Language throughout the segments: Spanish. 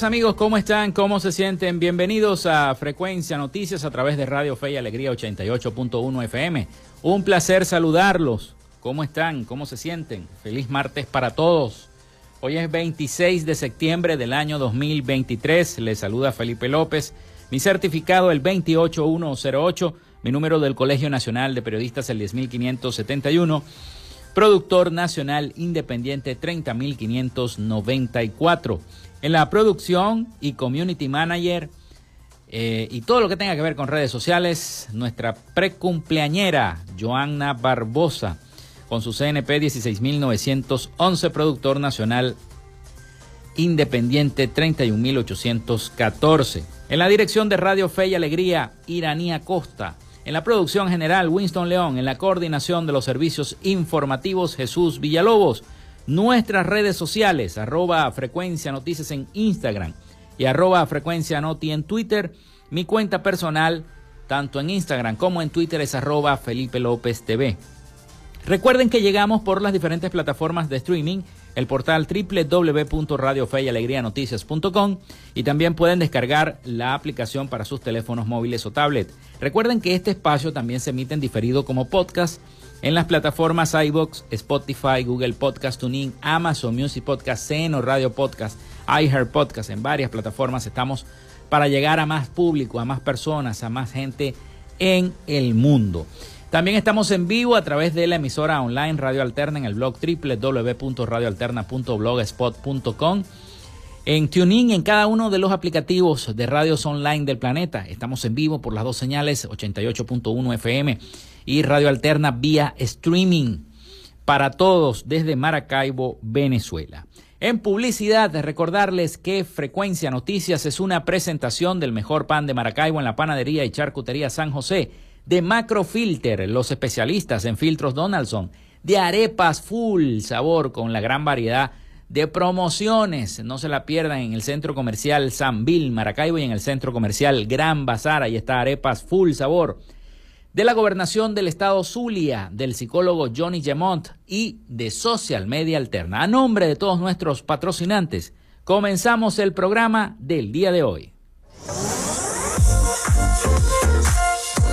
Amigos, ¿cómo están? ¿Cómo se sienten? Bienvenidos a Frecuencia Noticias a través de Radio Fe y Alegría 88.1 FM. Un placer saludarlos. ¿Cómo están? ¿Cómo se sienten? Feliz martes para todos. Hoy es 26 de septiembre del año 2023. Les saluda Felipe López. Mi certificado el 28108, mi número del Colegio Nacional de Periodistas el 10571 productor nacional independiente 30594 en la producción y community manager eh, y todo lo que tenga que ver con redes sociales, nuestra precumpleañera Joanna Barbosa, con su CNP 16911, productor nacional independiente 31814. En la dirección de Radio Fe y Alegría, Iranía Costa. En la producción general, Winston León. En la coordinación de los servicios informativos, Jesús Villalobos nuestras redes sociales, arroba frecuencia noticias en Instagram y arroba frecuencia noti en Twitter. Mi cuenta personal, tanto en Instagram como en Twitter, es arroba Felipe López TV. Recuerden que llegamos por las diferentes plataformas de streaming, el portal www.radiofeyalegrianoticias.com y también pueden descargar la aplicación para sus teléfonos móviles o tablet. Recuerden que este espacio también se emite en diferido como podcast en las plataformas iBox, Spotify, Google Podcast, TuneIn, Amazon Music Podcast, Seno Radio Podcast, iHeart Podcast, en varias plataformas estamos para llegar a más público, a más personas, a más gente en el mundo. También estamos en vivo a través de la emisora online Radio Alterna en el blog www.radioalterna.blogspot.com. En TuneIn, en cada uno de los aplicativos de radios online del planeta. Estamos en vivo por las dos señales, 88.1 FM y Radio Alterna vía streaming para todos desde Maracaibo, Venezuela. En publicidad, recordarles que Frecuencia Noticias es una presentación del mejor pan de Maracaibo en la panadería y charcutería San José, de Macrofilter, los especialistas en filtros Donaldson, de arepas full sabor con la gran variedad de promociones. No se la pierdan en el centro comercial San Bill, Maracaibo y en el centro comercial Gran Bazar. Ahí está arepas full sabor de la gobernación del estado Zulia, del psicólogo Johnny Gemont y de Social Media Alterna. A nombre de todos nuestros patrocinantes, comenzamos el programa del día de hoy.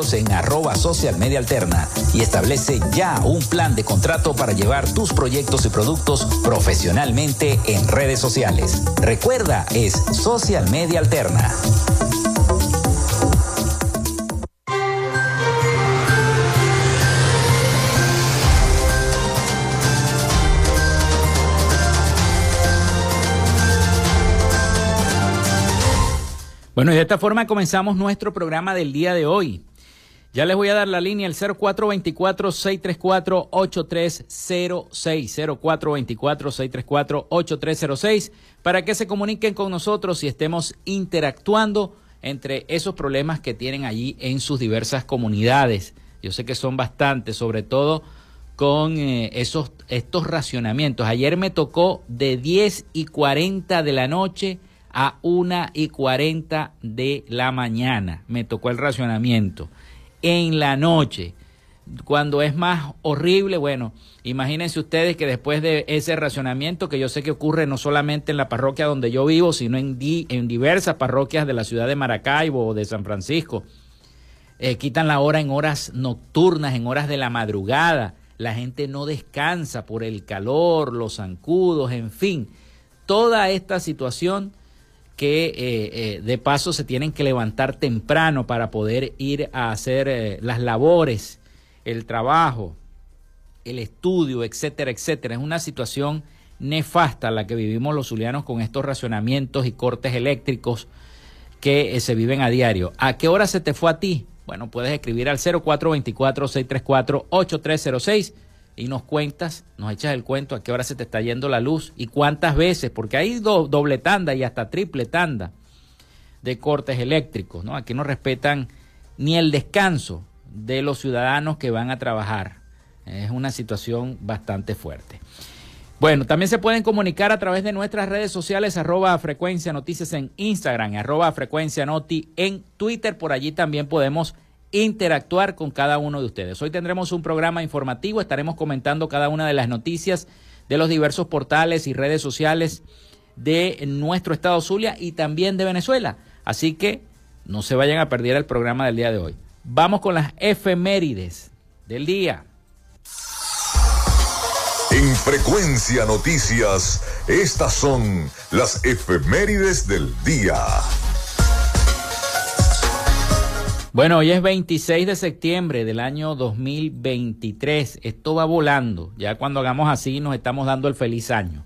en arroba social media alterna y establece ya un plan de contrato para llevar tus proyectos y productos profesionalmente en redes sociales. Recuerda, es Social Media Alterna. Bueno, y de esta forma comenzamos nuestro programa del día de hoy. Ya les voy a dar la línea el 0424-634-8306, 0424-634-8306, para que se comuniquen con nosotros y estemos interactuando entre esos problemas que tienen allí en sus diversas comunidades. Yo sé que son bastantes, sobre todo con eh, esos, estos racionamientos. Ayer me tocó de 10 y 40 de la noche a 1 y 40 de la mañana. Me tocó el racionamiento en la noche. Cuando es más horrible, bueno, imagínense ustedes que después de ese racionamiento, que yo sé que ocurre no solamente en la parroquia donde yo vivo, sino en, diversas parroquias de la ciudad de Maracaibo o de San Francisco, eh, quitan la hora en horas nocturnas, en horas de la madrugada, la gente no descansa por el calor, los zancudos, en fin, toda esta situación que eh, eh, de paso se tienen que levantar temprano para poder ir a hacer eh, las labores, el trabajo, el estudio, etcétera, etcétera. Es una situación nefasta la que vivimos los zulianos con estos racionamientos y cortes eléctricos que se viven a diario. ¿A qué hora se te fue a ti? Bueno, puedes escribir al 0424-634-8306 y nos cuentas, nos echas el cuento a qué hora se te está yendo la luz y cuántas veces, porque hay doble tanda y hasta triple tanda de cortes eléctricos, ¿no? Aquí no respetan ni el descanso. de los ciudadanos que van a trabajar. Es una situación bastante fuerte. Bueno, también se pueden comunicar a través de nuestras redes sociales, arroba frecuencia noticias en Instagram, arroba frecuencia noti en Twitter. Por allí también podemos interactuar con cada uno de ustedes. Hoy tendremos un programa informativo, estaremos comentando cada una de las noticias de los diversos portales y redes sociales de nuestro estado Zulia y también de Venezuela. Así que no se vayan a perder el programa del día de hoy. Vamos con las efemérides del día. En Frecuencia Noticias, estas son las efemérides del día. Bueno, hoy es 26 de septiembre del año 2023. Esto va volando. Ya cuando hagamos así nos estamos dando el feliz año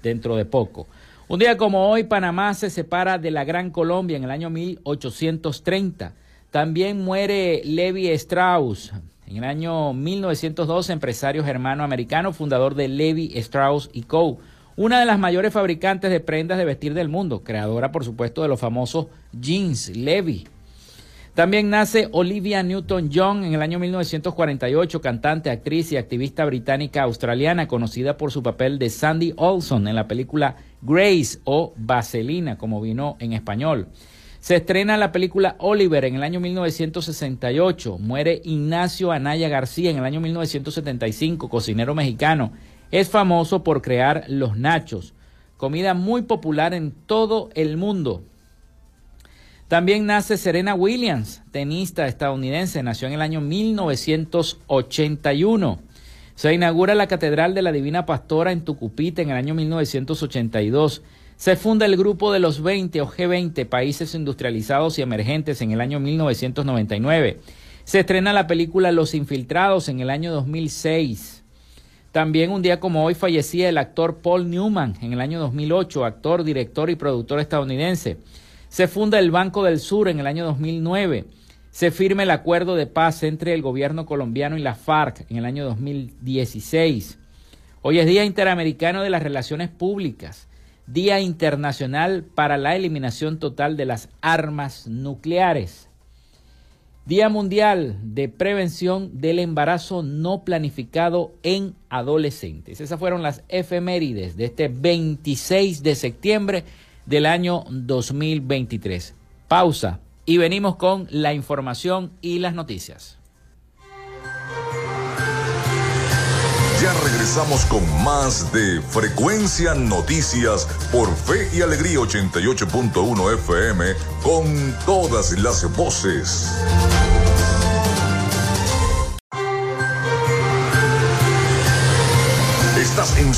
dentro de poco. Un día como hoy, Panamá se separa de la Gran Colombia en el año 1830. También muere Levi Strauss, en el año 1912, empresario germano-americano, fundador de Levi Strauss Co., una de las mayores fabricantes de prendas de vestir del mundo, creadora, por supuesto, de los famosos jeans Levi. También nace Olivia Newton-John en el año 1948, cantante, actriz y activista británica australiana, conocida por su papel de Sandy Olson en la película Grace o Vaselina, como vino en español. Se estrena la película Oliver en el año 1968. Muere Ignacio Anaya García en el año 1975, cocinero mexicano. Es famoso por crear los nachos, comida muy popular en todo el mundo. También nace Serena Williams, tenista estadounidense, nació en el año 1981. Se inaugura la Catedral de la Divina Pastora en Tucupita en el año 1982. Se funda el Grupo de los 20 o G20 países industrializados y emergentes en el año 1999. Se estrena la película Los Infiltrados en el año 2006. También un día como hoy fallecía el actor Paul Newman en el año 2008, actor, director y productor estadounidense. Se funda el Banco del Sur en el año 2009. Se firma el acuerdo de paz entre el gobierno colombiano y la FARC en el año 2016. Hoy es Día Interamericano de las Relaciones Públicas. Día Internacional para la Eliminación Total de las Armas Nucleares. Día Mundial de Prevención del Embarazo No Planificado en Adolescentes. Esas fueron las efemérides de este 26 de septiembre del año 2023. Pausa y venimos con la información y las noticias. Ya regresamos con más de Frecuencia Noticias por Fe y Alegría 88.1 FM con todas las voces.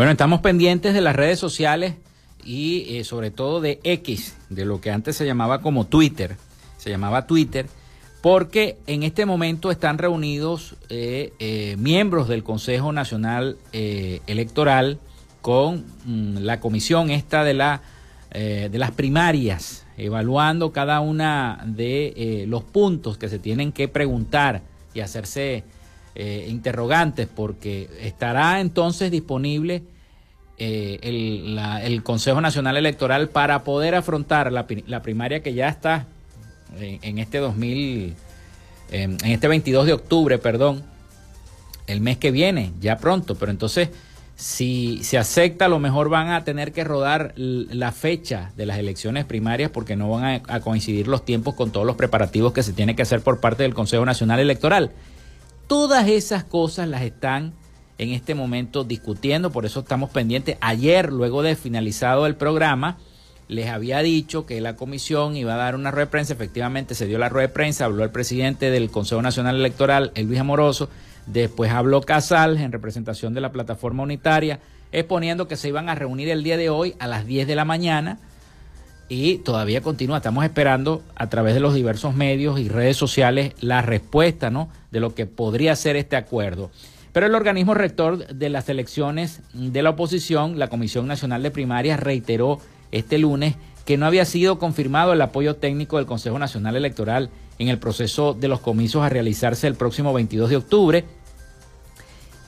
Bueno, estamos pendientes de las redes sociales y eh, sobre todo de X, de lo que antes se llamaba como Twitter, se llamaba Twitter, porque en este momento están reunidos eh, eh, miembros del Consejo Nacional Electoral con mm, la comisión esta de, la, de las primarias, evaluando cada una de los puntos que se tienen que preguntar y hacerse eh, interrogantes porque estará entonces disponible eh, el, Consejo Nacional Electoral para poder afrontar la, primaria que ya está en, este 2000, en este 22 de octubre, perdón, el mes que viene, ya pronto, pero entonces si se acepta, a lo mejor van a tener que rodar la fecha de las elecciones primarias porque no van a, coincidir los tiempos con todos los preparativos que se tiene que hacer por parte del Consejo Nacional Electoral. Todas esas cosas las están en este momento discutiendo, por eso estamos pendientes. Ayer, luego de finalizado el programa, les había dicho que la comisión iba a dar una rueda de prensa, efectivamente se dio la rueda de prensa, habló el presidente del Consejo Nacional Electoral, Luis Amoroso, después habló Casal en representación de la plataforma unitaria, exponiendo que se iban a reunir el día de hoy a las 10 de la mañana y todavía continúa, estamos esperando a través de los diversos medios y redes sociales la respuesta ¿no? De lo que podría ser este acuerdo. Pero el organismo rector de las elecciones de la oposición, la Comisión Nacional de Primarias, reiteró este lunes que no había sido confirmado el apoyo técnico del Consejo Nacional Electoral en el proceso de los comicios a realizarse el próximo 22 de octubre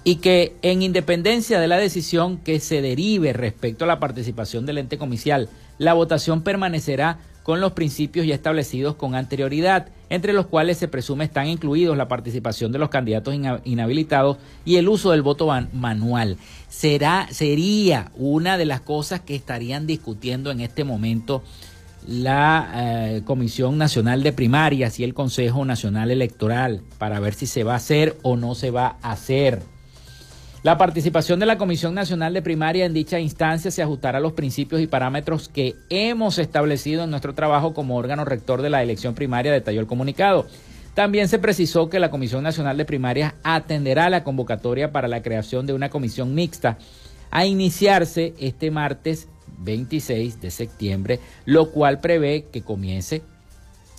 y que en independencia de la decisión que se derive respecto a la participación del ente comicial, la votación permanecerá con los principios ya establecidos con anterioridad, entre los cuales se presume están incluidos la participación de los candidatos inhabilitados y el uso del voto manual. Será, sería una de las cosas que estarían discutiendo en este momento la eh, Comisión Nacional de Primarias y el Consejo Nacional Electoral para ver si se va a hacer o no se va a hacer. La participación de la Comisión Nacional de Primaria en dicha instancia se ajustará a los principios y parámetros que hemos establecido en nuestro trabajo como órgano rector de la elección primaria, detalló el comunicado. También se precisó que la Comisión Nacional de Primarias atenderá la convocatoria para la creación de una comisión mixta a iniciarse este martes 26 de septiembre, lo cual prevé que comience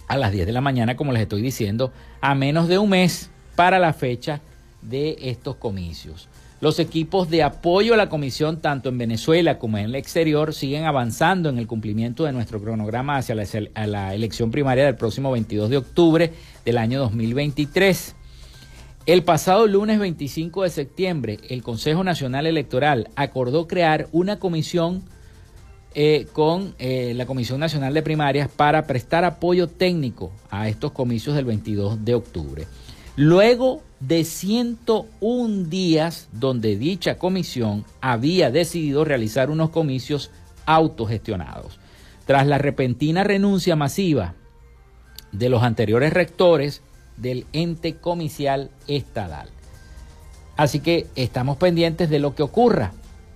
a las 10 de la mañana, como les estoy diciendo, a menos de un mes para la fecha de estos comicios. Los equipos de apoyo a la comisión, tanto en Venezuela como en el exterior, siguen avanzando en el cumplimiento de nuestro cronograma hacia la, elección primaria del próximo 22 de octubre del año 2023. El pasado lunes 25 de septiembre, el Consejo Nacional Electoral acordó crear una comisión eh, con eh, la Comisión Nacional de Primarias para prestar apoyo técnico a estos comicios del 22 de octubre. Luego de 101 días donde dicha comisión había decidido realizar unos comicios autogestionados. Tras la repentina renuncia masiva de los anteriores rectores del ente comicial estatal. Así que estamos pendientes de lo que ocurra.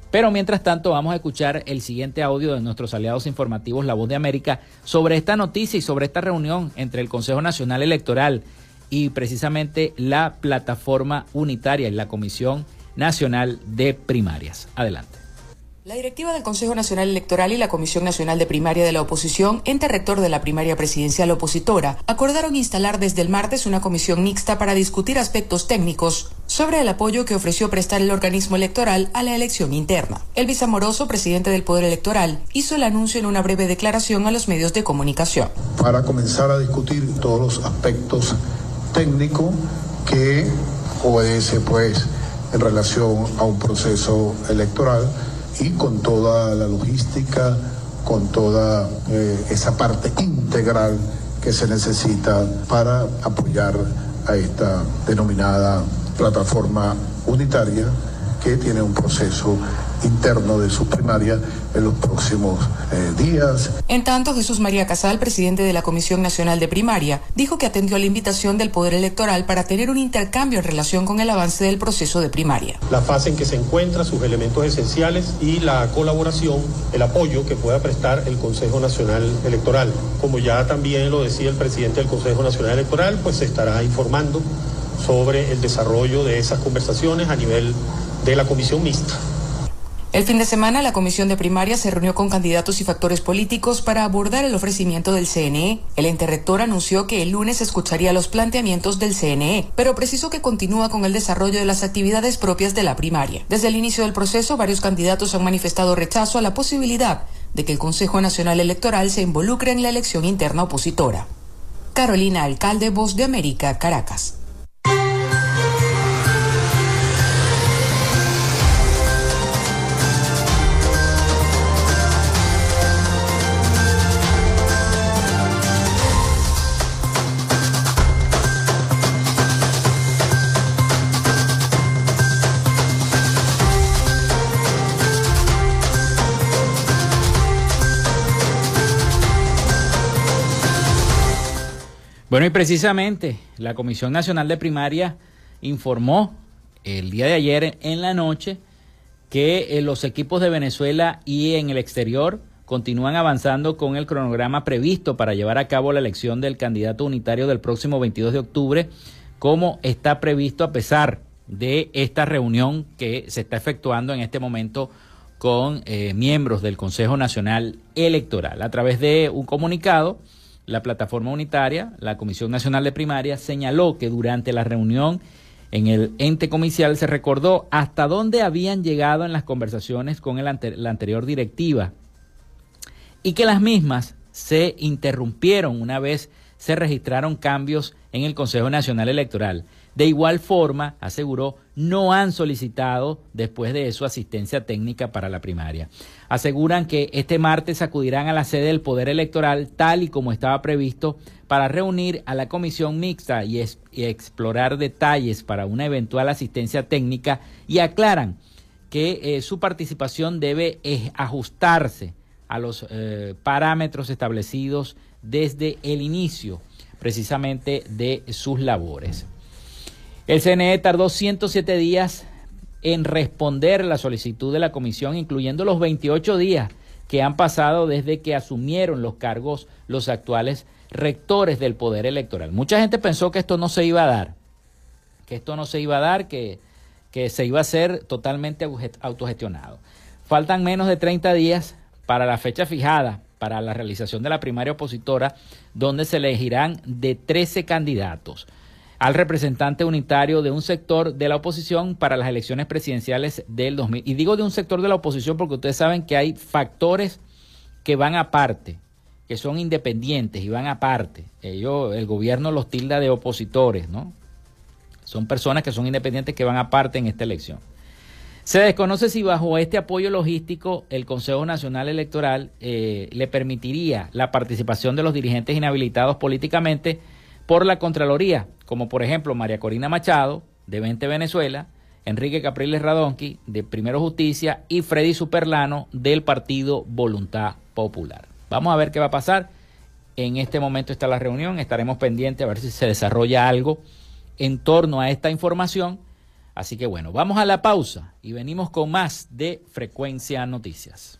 Pero mientras tanto vamos a escuchar el siguiente audio de nuestros aliados informativos La Voz de América sobre esta noticia y sobre esta reunión entre el Consejo Nacional Electoral y precisamente la plataforma unitaria y la Comisión Nacional de Primarias. Adelante. La directiva del Consejo Nacional Electoral y la Comisión Nacional de Primaria de la Oposición, ente rector de la primaria presidencial opositora, acordaron instalar desde el martes una comisión mixta para discutir aspectos técnicos sobre el apoyo que ofreció prestar el organismo electoral a la elección interna. Elvis Amoroso, presidente del Poder Electoral, hizo el anuncio en una breve declaración a los medios de comunicación. Para comenzar a discutir todos los aspectos técnico que obedece pues en relación a un proceso electoral y con toda la logística, con toda eh, esa parte integral que se necesita para apoyar a esta denominada plataforma unitaria que tiene un proceso interno de su primaria en los próximos eh, días. En tanto, Jesús María Casal, presidente de la Comisión Nacional de Primaria, dijo que atendió a la invitación del Poder Electoral para tener un intercambio en relación con el avance del proceso de primaria. La fase en que se encuentra, sus elementos esenciales y la colaboración, el apoyo que pueda prestar el Consejo Nacional Electoral. Como ya también lo decía el presidente del Consejo Nacional Electoral, pues se estará informando sobre el desarrollo de esas conversaciones a nivel de la comisión mixta. El fin de semana, la Comisión de Primaria se reunió con candidatos y factores políticos para abordar el ofrecimiento del CNE. El ente rector anunció que el lunes escucharía los planteamientos del CNE, pero precisó que continúa con el desarrollo de las actividades propias de la primaria. Desde el inicio del proceso, varios candidatos han manifestado rechazo a la posibilidad de que el Consejo Nacional Electoral se involucre en la elección interna opositora. Carolina Alcalde, Voz de América, Caracas. Bueno, y precisamente la Comisión Nacional de Primaria informó el día de ayer en la noche que eh, los equipos de Venezuela y en el exterior continúan avanzando con el cronograma previsto para llevar a cabo la elección del candidato unitario del próximo 22 de octubre, como está previsto a pesar de esta reunión que se está efectuando en este momento con eh, miembros del Consejo Nacional Electoral. A través de un comunicado, la plataforma unitaria, la Comisión Nacional de Primaria, señaló que durante la reunión en el ente comicial se recordó hasta dónde habían llegado en las conversaciones con la anterior directiva y que las mismas se interrumpieron una vez se registraron cambios en el Consejo Nacional Electoral. De igual forma, aseguró, no han solicitado después de eso asistencia técnica para la primaria. Aseguran que este martes acudirán a la sede del Poder Electoral tal y como estaba previsto para reunir a la comisión mixta y, explorar detalles para una eventual asistencia técnica y aclaran que eh, su participación debe eh, ajustarse a los eh, parámetros establecidos desde el inicio precisamente de sus labores. El CNE tardó 107 días en responder la solicitud de la comisión, incluyendo los 28 días que han pasado desde que asumieron los cargos los actuales rectores del Poder Electoral. Mucha gente pensó que esto no se iba a dar, que esto no se iba a dar, que, que se iba a ser totalmente autogestionado. Faltan menos de 30 días para la fecha fijada para la realización de la primaria opositora, donde se elegirán de 13 candidatos al representante unitario de un sector de la oposición para las elecciones presidenciales del 2000. Y digo de un sector de la oposición porque ustedes saben que hay factores que van aparte, que son independientes y van aparte. Ellos, el gobierno los tilda de opositores, ¿no? Son personas que son independientes que van aparte en esta elección. Se desconoce si bajo este apoyo logístico el Consejo Nacional Electoral eh, le permitiría la participación de los dirigentes inhabilitados políticamente por la Contraloría, como por ejemplo María Corina Machado, de 20 Venezuela, Enrique Capriles Radonqui, de Primero Justicia, y Freddy Superlano, del Partido Voluntad Popular. Vamos a ver qué va a pasar. En este momento está la reunión, estaremos pendientes a ver si se desarrolla algo en torno a esta información. Así que bueno, vamos a la pausa y venimos con más de Frecuencia Noticias.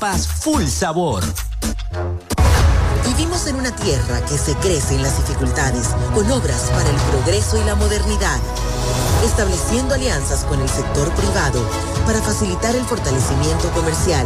full sabor. Vivimos en una tierra que se crece en las dificultades, con obras para el progreso y la modernidad estableciendo alianzas con el sector privado para facilitar el fortalecimiento comercial,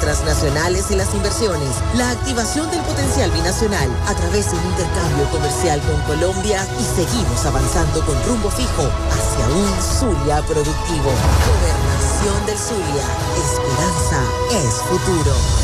transnacionales y las inversiones, la activación del potencial binacional a través de un intercambio comercial con Colombia y seguimos avanzando con rumbo fijo hacia un Zulia productivo. Gobernación del Zulia. Esperanza es futuro.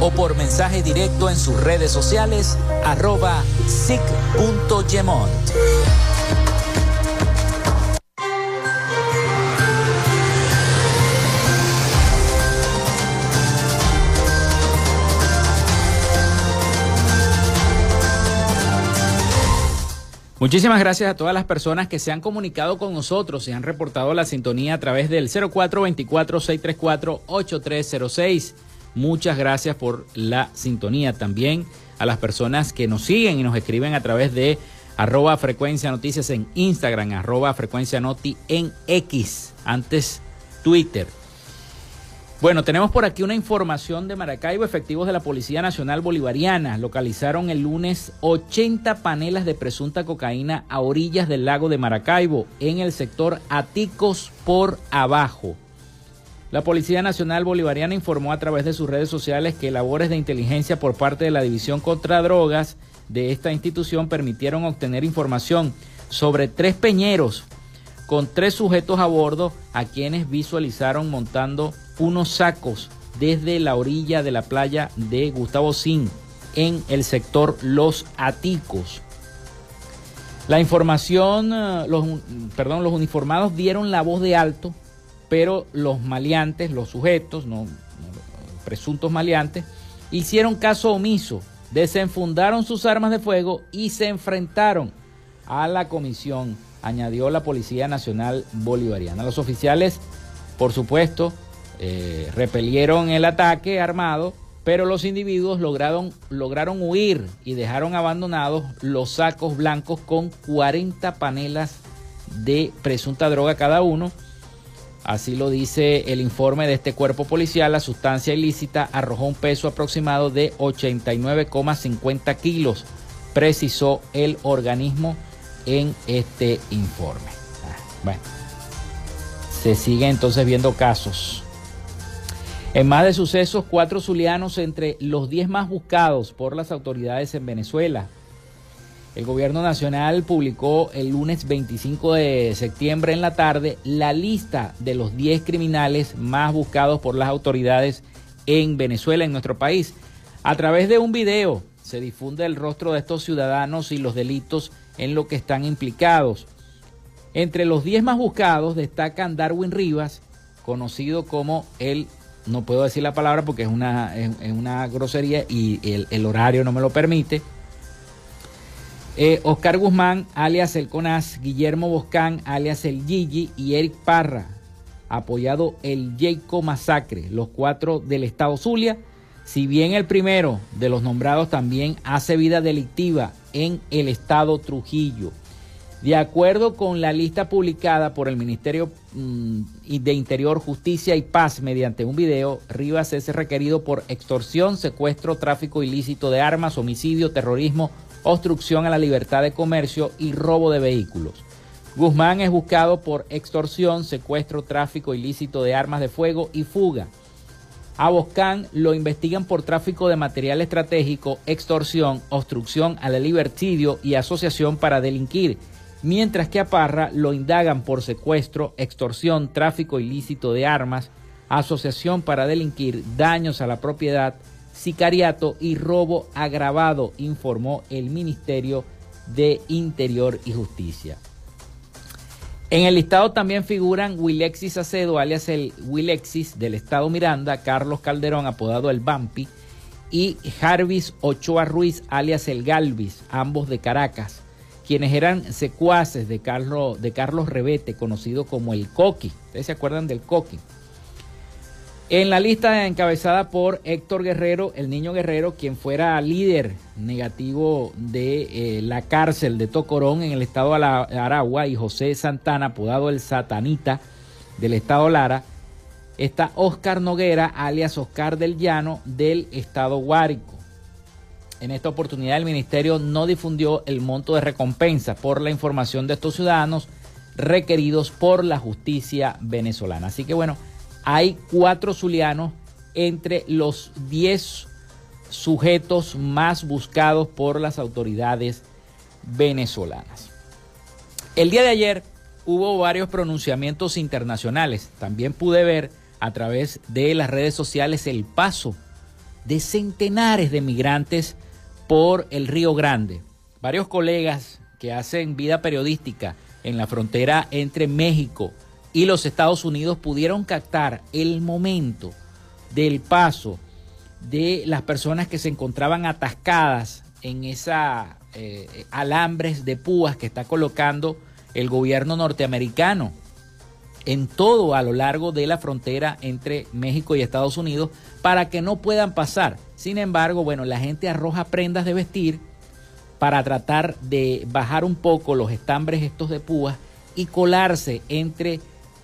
o por mensaje directo en sus redes sociales arroba sic.gemont. Muchísimas gracias a todas las personas que se han comunicado con nosotros y han reportado la sintonía a través del 0424-634-8306. Muchas gracias por la sintonía también a las personas que nos siguen y nos escriben a través de arroba frecuencia noticias en Instagram, arroba frecuencia noti en X, antes Twitter. Bueno, tenemos por aquí una información de Maracaibo. Efectivos de la Policía Nacional Bolivariana localizaron el lunes 80 panelas de presunta cocaína a orillas del lago de Maracaibo, en el sector Aticos por abajo. La Policía Nacional Bolivariana informó a través de sus redes sociales que labores de inteligencia por parte de la División contra Drogas de esta institución permitieron obtener información sobre tres peñeros con tres sujetos a bordo a quienes visualizaron montando unos sacos desde la orilla de la playa de Gustavo Sin en el sector Los Aticos. La información, eh, los, perdón, los uniformados dieron la voz de alto pero los maleantes, los sujetos, no, presuntos maleantes, hicieron caso omiso, desenfundaron sus armas de fuego y se enfrentaron a la comisión, añadió la Policía Nacional Bolivariana. Los oficiales, por supuesto, eh, repelieron el ataque armado, pero los individuos lograron, lograron huir y dejaron abandonados los sacos blancos con 40 panelas de presunta droga cada uno Así lo dice el informe de este cuerpo policial. La sustancia ilícita arrojó un peso aproximado de 89,50 kilos, precisó el organismo en este informe. Ah, bueno, se sigue entonces viendo casos. En más de sucesos, cuatro zulianos entre los 10 más buscados por las autoridades en Venezuela. El gobierno nacional publicó el lunes 25 de septiembre en la tarde la lista de los 10 criminales más buscados por las autoridades en Venezuela, en nuestro país. A través de un video se difunde el rostro de estos ciudadanos y los delitos en lo que están implicados. Entre los 10 más buscados destacan Darwin Rivas, conocido como el, no puedo decir la palabra porque es una, una grosería y el, el horario no me lo permite, eh, Oscar Guzmán, alias el Conas, Guillermo Boscán, alias el Gigi y Eric Parra, apoyado el Jayco Masacre, los cuatro del Estado Zulia, Si bien el primero de los nombrados también hace vida delictiva en el estado Trujillo. De acuerdo con la lista publicada por el Ministerio mm, de Interior, Justicia y Paz mediante un video, Rivas es requerido por extorsión, secuestro, tráfico ilícito de armas, homicidio, terrorismo, obstrucción a la libertad de comercio y robo de vehículos. Guzmán es buscado por extorsión, secuestro, tráfico ilícito de armas de fuego y fuga. A Boscán lo investigan por tráfico de material estratégico, extorsión, obstrucción a la libertidio y asociación para delinquir mientras que a Parra lo indagan por secuestro, extorsión, tráfico ilícito de armas, asociación para delinquir, daños a la propiedad, sicariato y robo agravado, informó el Ministerio de Interior y Justicia. En el listado también figuran Wilexis Acedo, alias el Wilexis del Estado Miranda, Carlos Calderón, apodado el Bampi, y Jarvis Ochoa Ruiz, alias el Galvis, ambos de Caracas quienes eran secuaces de Carlos, de Carlos Rebete, conocido como el Coqui. ¿Ustedes se acuerdan del Coqui? En la lista encabezada por Héctor Guerrero, el niño Guerrero, quien fuera líder negativo de eh, la cárcel de Tocorón en el estado de Aragua, y José Santana, apodado el Satanita del estado Lara, está Oscar Noguera, alias Oscar del Llano, del estado Guárico. En esta oportunidad el ministerio no difundió el monto de recompensa por la información de estos ciudadanos requeridos por la justicia venezolana. Así que bueno, hay cuatro zulianos entre los diez sujetos más buscados por las autoridades venezolanas. El día de ayer hubo varios pronunciamientos internacionales. También pude ver a través de las redes sociales el paso de centenares de migrantes por el Río Grande. Varios colegas que hacen vida periodística en la frontera entre México y los Estados Unidos pudieron captar el momento del paso de las personas que se encontraban atascadas en esa eh, alambres de púas que está colocando el gobierno norteamericano en todo a lo largo de la frontera entre México y Estados Unidos para que no puedan pasar. Sin embargo, bueno, la gente arroja prendas de vestir para tratar de bajar un poco los estambres estos de púas y colarse entre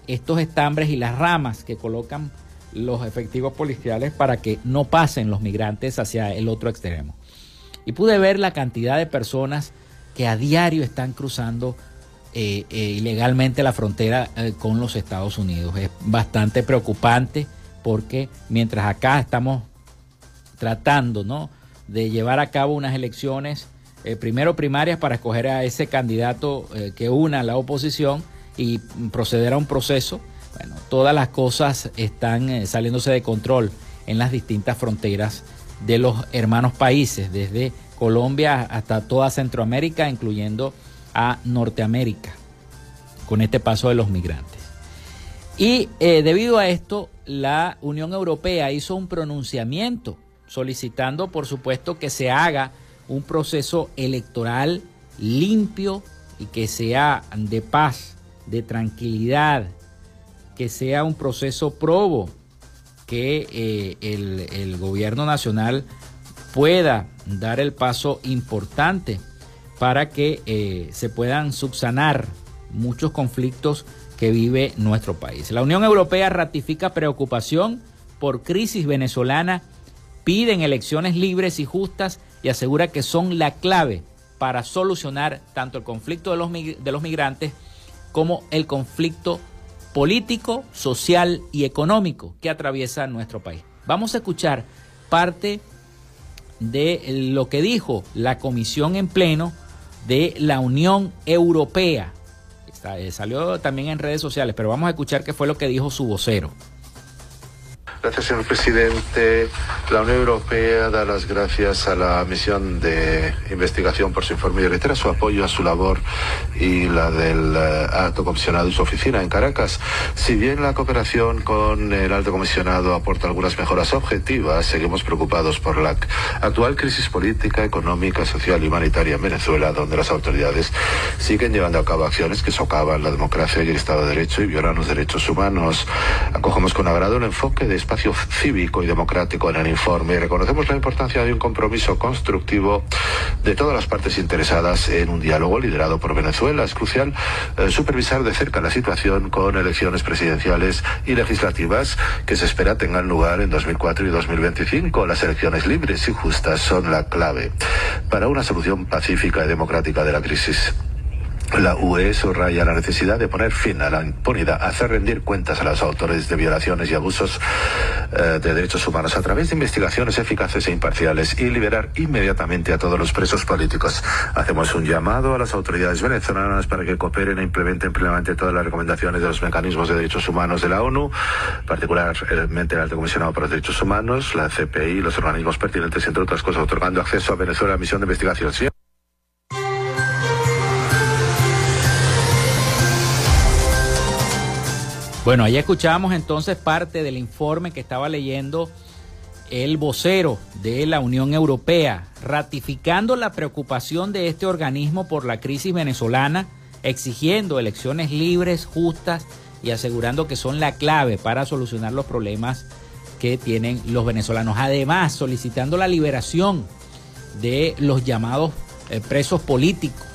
estos estambres y las ramas que colocan los efectivos policiales para que no pasen los migrantes hacia el otro extremo. Y pude ver la cantidad de personas que a diario están cruzando eh, eh, ilegalmente la frontera eh, con los Estados Unidos. Es bastante preocupante porque mientras acá estamos tratando ¿no? de llevar a cabo unas elecciones, primero primarias para escoger a ese candidato que una a la oposición y proceder a un proceso, bueno, todas las cosas están saliéndose de control en las distintas fronteras de los hermanos países, desde Colombia hasta toda Centroamérica, incluyendo a Norteamérica con este paso de los migrantes. Y eh, debido a esto, la Unión Europea hizo un pronunciamiento solicitando, por supuesto, que se haga un proceso electoral limpio y que sea de paz, de tranquilidad, que sea un proceso probo, que eh, el, el gobierno nacional pueda dar el paso importante para que eh, se puedan subsanar muchos conflictos que vive nuestro país. La Unión Europea ratifica preocupación por crisis venezolana, piden elecciones libres y justas y asegura que son la clave para solucionar tanto el conflicto de los, de los migrantes como el conflicto político, social y económico que atraviesa nuestro país. Vamos a escuchar parte de lo que dijo la comisión en pleno de la Unión Europea. Eh, salió también en redes sociales, pero vamos a escuchar qué fue lo que dijo su vocero. Gracias, señor presidente. La Unión Europea da las gracias a la misión de investigación por su informe y reitera su apoyo a su labor y la del eh, alto comisionado y su oficina en Caracas. Si bien la cooperación con el alto comisionado aporta algunas mejoras objetivas, seguimos preocupados por la actual crisis política, económica, social y humanitaria en Venezuela, donde las autoridades siguen llevando a cabo acciones que socavan la democracia y el Estado de Derecho y violan los derechos humanos. Acogemos con agrado el enfoque de España espacio cívico y democrático en el informe reconocemos la importancia de un compromiso constructivo de todas las partes interesadas en un diálogo liderado por Venezuela. Es crucial eh, supervisar de cerca la situación con elecciones presidenciales y legislativas que se espera tengan lugar en 2004 y 2025. Las elecciones libres y justas son la clave para una solución pacífica y democrática de la crisis. La UE subraya la necesidad de poner fin a la impunidad, hacer rendir cuentas a los autores de violaciones y abusos eh, de derechos humanos a través de investigaciones eficaces e imparciales y liberar inmediatamente a todos los presos políticos. Hacemos un llamado a las autoridades venezolanas para que cooperen e implementen plenamente todas las recomendaciones de los mecanismos de derechos humanos de la ONU, particularmente el Alto Comisionado por los Derechos Humanos, la CPI y los organismos pertinentes, entre otras cosas, otorgando acceso a Venezuela a la misión de investigación. Bueno, ahí escuchábamos entonces parte del informe que estaba leyendo el vocero de la Unión Europea, ratificando la preocupación de este organismo por la crisis venezolana, exigiendo elecciones libres, justas y asegurando que son la clave para solucionar los problemas que tienen los venezolanos. Además, solicitando la liberación de los llamados eh, presos políticos,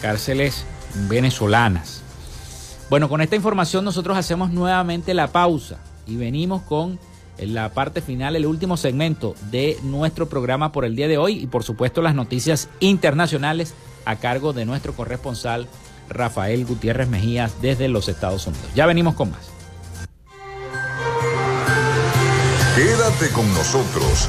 cárceles venezolanas. Bueno, con esta información nosotros hacemos nuevamente la pausa y venimos con la parte final, el último segmento de nuestro programa por el día de hoy y por supuesto las noticias internacionales a cargo de nuestro corresponsal Rafael Gutiérrez Mejías desde los Estados Unidos. Ya venimos con más. Quédate con nosotros.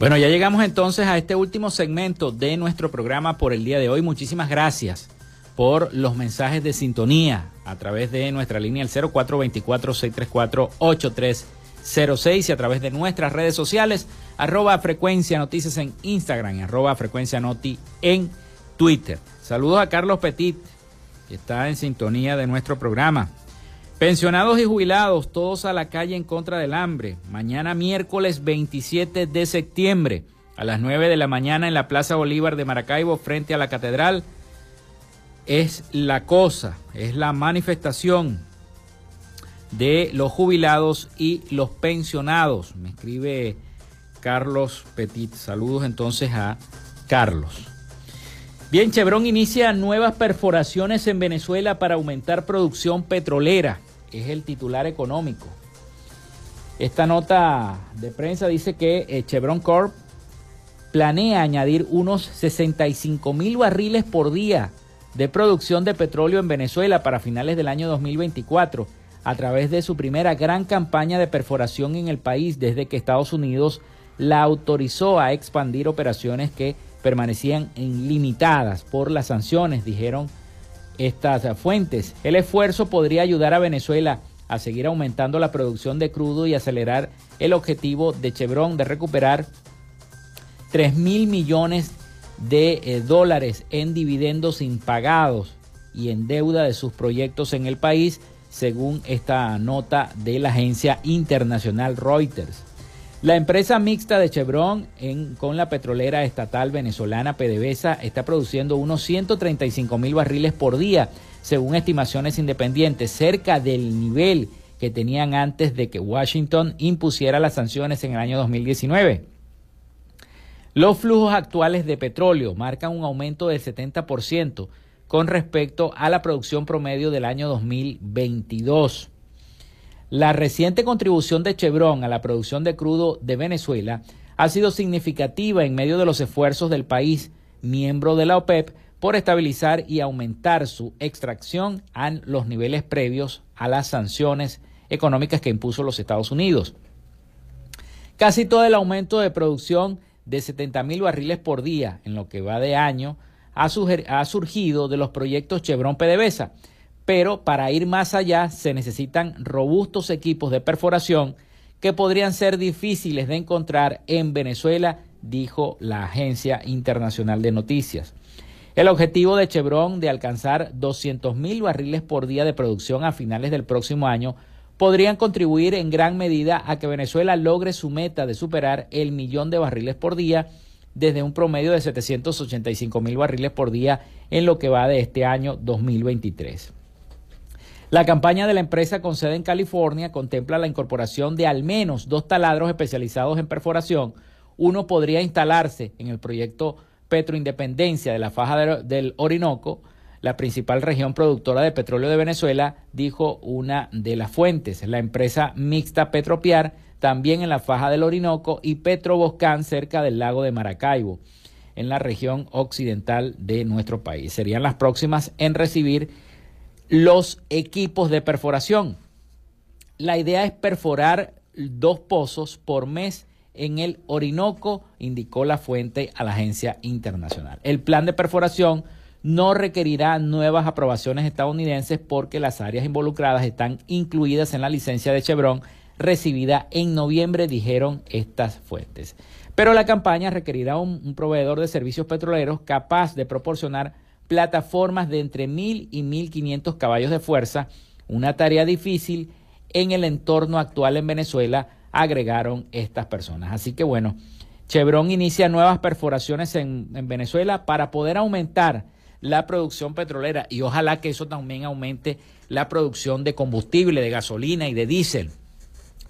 Bueno, ya llegamos entonces a este último segmento de nuestro programa por el día de hoy. Muchísimas gracias por los mensajes de sintonía a través de nuestra línea el 0424-634-8306 y a través de nuestras redes sociales, arroba frecuencia noticias en Instagram y arroba frecuencia noti en Twitter. Saludos a Carlos Petit, que está en sintonía de nuestro programa. Pensionados y jubilados, todos a la calle en contra del hambre. Mañana miércoles 27 de septiembre a las 9 de la mañana en la Plaza Bolívar de Maracaibo frente a la catedral. Es la cosa, es la manifestación de los jubilados y los pensionados. Me escribe Carlos Petit. Saludos entonces a Carlos. Bien, Chevron inicia nuevas perforaciones en Venezuela para aumentar producción petrolera es el titular económico. Esta nota de prensa dice que eh, Chevron Corp planea añadir unos 65 mil barriles por día de producción de petróleo en Venezuela para finales del año 2024 a través de su primera gran campaña de perforación en el país desde que Estados Unidos la autorizó a expandir operaciones que permanecían limitadas por las sanciones, dijeron estas fuentes. El esfuerzo podría ayudar a Venezuela a seguir aumentando la producción de crudo y acelerar el objetivo de Chevron de recuperar 3 mil millones de eh, dólares en dividendos impagados y en deuda de sus proyectos en el país, según esta nota de la agencia internacional Reuters. La empresa mixta de Chevron con la petrolera estatal venezolana PDVSA está produciendo unos 135 mil barriles por día, según estimaciones independientes, cerca del nivel que tenían antes de que Washington impusiera las sanciones en el año 2019. Los flujos actuales de petróleo marcan un aumento del 70% con respecto a la producción promedio del año 2022. La reciente contribución de Chevron a la producción de crudo de Venezuela ha sido significativa en medio de los esfuerzos del país, miembro de la OPEP, por estabilizar y aumentar su extracción a los niveles previos a las sanciones económicas que impuso los Estados Unidos. Casi todo el aumento de producción de 70 mil barriles por día en lo que va de año ha, ha surgido de los proyectos Chevron PDVSA, pero para ir más allá se necesitan robustos equipos de perforación que podrían ser difíciles de encontrar en Venezuela, dijo la Agencia Internacional de Noticias. El objetivo de Chevron de alcanzar 200 mil barriles por día de producción a finales del próximo año podrían contribuir en gran medida a que Venezuela logre su meta de superar el millón de barriles por día desde un promedio de 785 mil barriles por día en lo que va de este año 2023. La campaña de la empresa con sede en California contempla la incorporación de al menos dos taladros especializados en perforación. Uno podría instalarse en el proyecto Petroindependencia de la faja del Orinoco, la principal región productora de petróleo de Venezuela, dijo una de las fuentes. La empresa mixta Petropiar, también en la faja del Orinoco, y Petroboscán, cerca del lago de Maracaibo, en la región occidental de nuestro país. Serían las próximas en recibir los equipos de perforación. La idea es perforar dos pozos por mes en el Orinoco, indicó la fuente a la agencia internacional. El plan de perforación no requerirá nuevas aprobaciones estadounidenses porque las áreas involucradas están incluidas en la licencia de Chevron recibida en noviembre, dijeron estas fuentes. Pero la campaña requerirá un, proveedor de servicios petroleros capaz de proporcionar plataformas de entre 1.000 y 1.500 caballos de fuerza, una tarea difícil en el entorno actual en Venezuela, agregaron estas personas. Así que bueno, Chevron inicia nuevas perforaciones en, en Venezuela para poder aumentar la producción petrolera y ojalá que eso también aumente la producción de combustible, de gasolina y de diésel,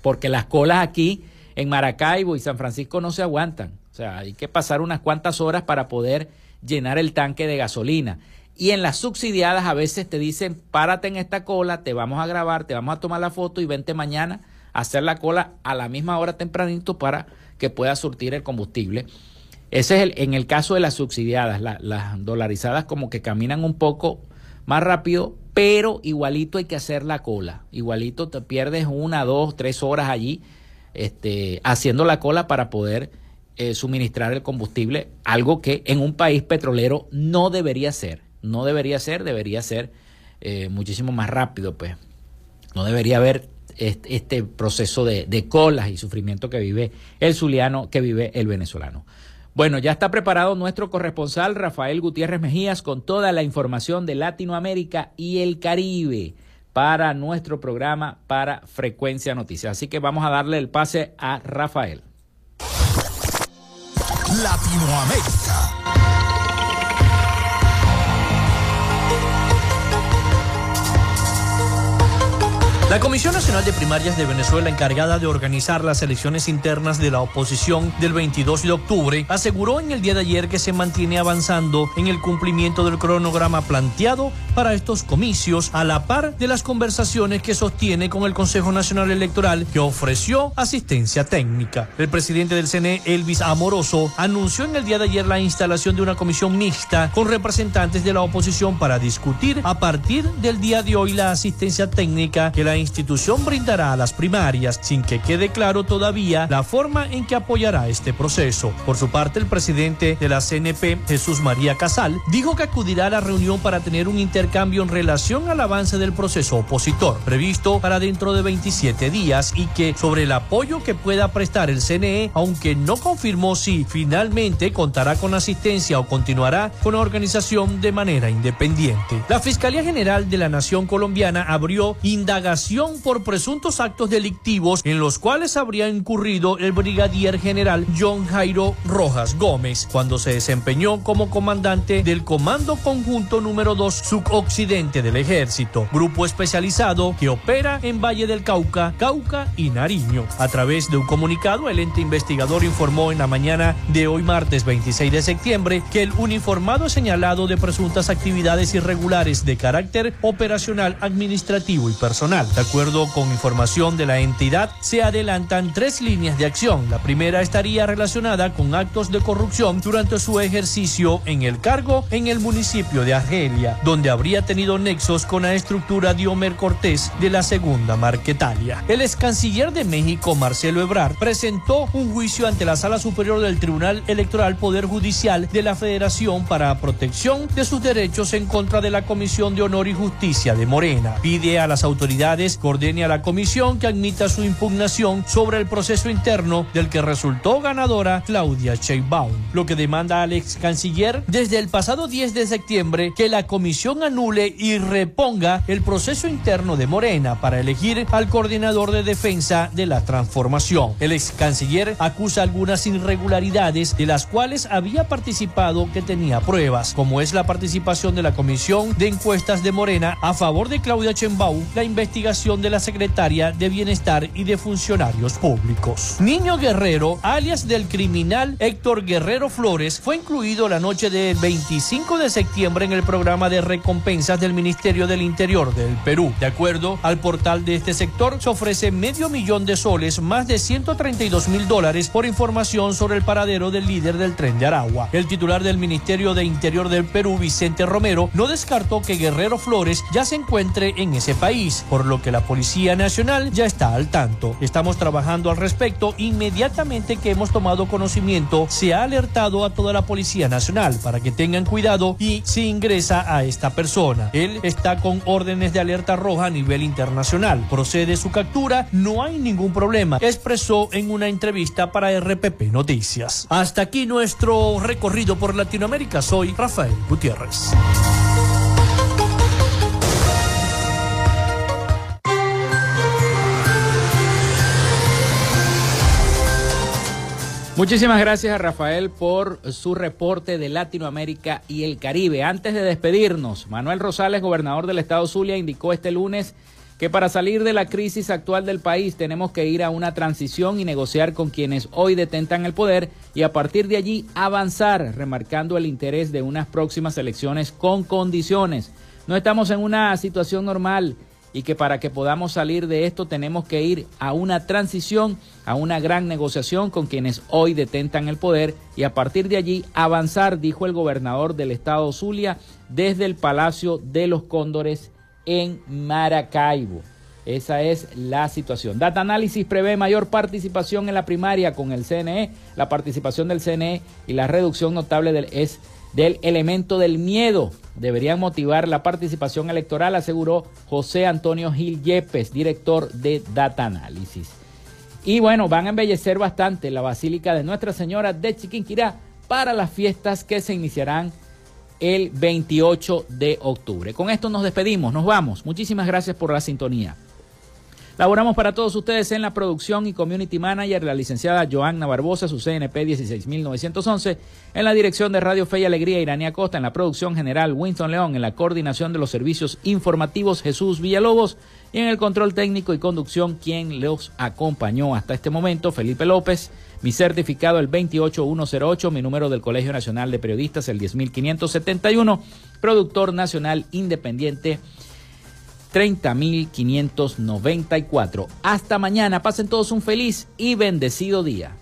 porque las colas aquí en Maracaibo y San Francisco no se aguantan. O sea, hay que pasar unas cuantas horas para poder llenar el tanque de gasolina. Y en las subsidiadas a veces te dicen, párate en esta cola, te vamos a grabar, te vamos a tomar la foto y vente mañana a hacer la cola a la misma hora tempranito para que pueda surtir el combustible. Ese es el, en el caso de las subsidiadas, las dolarizadas como que caminan un poco más rápido, pero igualito hay que hacer la cola. Igualito te pierdes una, dos, tres horas allí este, haciendo la cola para poder eh, suministrar el combustible, algo que en un país petrolero no debería ser, no debería ser, debería ser eh, muchísimo más rápido, pues. No debería haber este, proceso de, de, colas y sufrimiento que vive el zuliano, que vive el venezolano. Bueno, ya está preparado nuestro corresponsal Rafael Gutiérrez Mejías con toda la información de Latinoamérica y el Caribe para nuestro programa para Frecuencia Noticias. Así que vamos a darle el pase a Rafael. Latinoamérica. La Comisión Nacional de Primarias de Venezuela, encargada de organizar las elecciones internas de la oposición del 22 de octubre, aseguró en el día de ayer que se mantiene avanzando en el cumplimiento del cronograma planteado para estos comicios, a la par de las conversaciones que sostiene con el Consejo Nacional Electoral, que ofreció asistencia técnica. El presidente del CNE, Elvis Amoroso, anunció en el día de ayer la instalación de una comisión mixta con representantes de la oposición para discutir a partir del día de hoy la asistencia técnica que la institución brindará a las primarias, sin que quede claro todavía la forma en que apoyará este proceso. Por su parte, el presidente de la CNP, Jesús María Casal, dijo que acudirá a la reunión para tener un intercambio en relación al avance del proceso opositor, previsto para dentro de 27 días, y que sobre el apoyo que pueda prestar el CNE, aunque no confirmó si finalmente contará con asistencia o continuará con la organización de manera independiente. La Fiscalía General de la Nación Colombiana abrió indagación por presuntos actos delictivos en los cuales habría incurrido el brigadier general John Jairo Rojas Gómez cuando se desempeñó como comandante del Comando Conjunto número 2 Suboccidente del Ejército, grupo especializado que opera en Valle del Cauca, Cauca y Nariño. A través de un comunicado, el ente investigador informó en la mañana de hoy martes 26 de septiembre que el uniformado señalado de presuntas actividades irregulares de carácter operacional, administrativo y personal. De acuerdo con información de la entidad, se adelantan tres líneas de acción. La primera estaría relacionada con actos de corrupción durante su ejercicio en el cargo en el municipio de Argelia, donde habría tenido nexos con la estructura Diomer Cortés de la segunda Marquetalia. El ex canciller de México, Marcelo Ebrard, presentó un juicio ante la Sala Superior del Tribunal Electoral Poder Judicial de la Federación para protección de sus derechos en contra de la Comisión de Honor y Justicia de Morena. Pide a las autoridades que ordene a la comisión que admita su impugnación sobre el proceso interno del que resultó ganadora Claudia Sheinbaum, lo que demanda al ex canciller desde el pasado 10 de septiembre que la comisión anule y reponga el proceso interno de Morena para elegir al coordinador de defensa de la transformación. El ex canciller acusa algunas irregularidades de las cuales había participado que tenía pruebas, como es la participación de la comisión de encuestas de Morena a favor de Claudia Sheinbaum, la investigación de la secretaria de Bienestar y de funcionarios públicos. Niño Guerrero, alias del criminal Héctor Guerrero Flores, fue incluido la noche del 25 de septiembre en el programa de recompensas del Ministerio del Interior del Perú. De acuerdo al portal de este sector, se ofrece medio millón de soles, más de 132 mil dólares por información sobre el paradero del líder del tren de Aragua. El titular del Ministerio de Interior del Perú, Vicente Romero, no descartó que Guerrero Flores ya se encuentre en ese país, por lo que la Policía Nacional ya está al tanto. Estamos trabajando al respecto. Inmediatamente que hemos tomado conocimiento, se ha alertado a toda la Policía Nacional para que tengan cuidado y si ingresa a esta persona. Él está con órdenes de alerta roja a nivel internacional. Procede su captura, no hay ningún problema, expresó en una entrevista para RPP Noticias. Hasta aquí nuestro recorrido por Latinoamérica. Soy Rafael Gutiérrez. Muchísimas gracias a Rafael por su reporte de Latinoamérica y el Caribe. Antes de despedirnos, Manuel Rosales, gobernador del estado Zulia, indicó este lunes que para salir de la crisis actual del país tenemos que ir a una transición y negociar con quienes hoy detentan el poder y a partir de allí avanzar, remarcando el interés de unas próximas elecciones con condiciones. No estamos en una situación normal y que para que podamos salir de esto tenemos que ir a una transición, a una gran negociación con quienes hoy detentan el poder y a partir de allí avanzar, dijo el gobernador del estado Zulia, desde el Palacio de los Cóndores en Maracaibo. Esa es la situación. Data Análisis prevé mayor participación en la primaria con el CNE. La participación del CNE y la reducción notable del, es del elemento del miedo. Deberían motivar la participación electoral, aseguró José Antonio Gil Yepes, director de Data Análisis. Y bueno, van a embellecer bastante la Basílica de Nuestra Señora de Chiquinquirá para las fiestas que se iniciarán el 28 de octubre. Con esto nos despedimos, nos vamos. Muchísimas gracias por la sintonía. Laboramos para todos ustedes en la producción y community manager, la licenciada Joanna Barbosa, su CNP 16911, en la dirección de Radio Fe y Alegría, Irania Costa, en la producción general Winston León, en la coordinación de los servicios informativos Jesús Villalobos y en el control técnico y conducción quien los acompañó hasta este momento, Felipe López. Mi certificado el 28108, mi número del Colegio Nacional de Periodistas el 10571, productor nacional independiente 30.594. Hasta mañana, pasen todos un feliz y bendecido día.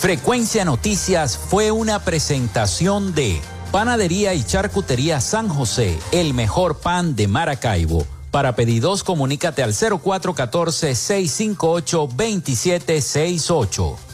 Frecuencia Noticias fue una presentación de... Panadería y Charcutería San José, el mejor pan de Maracaibo. Para pedidos, comunícate al 0414-658-2768.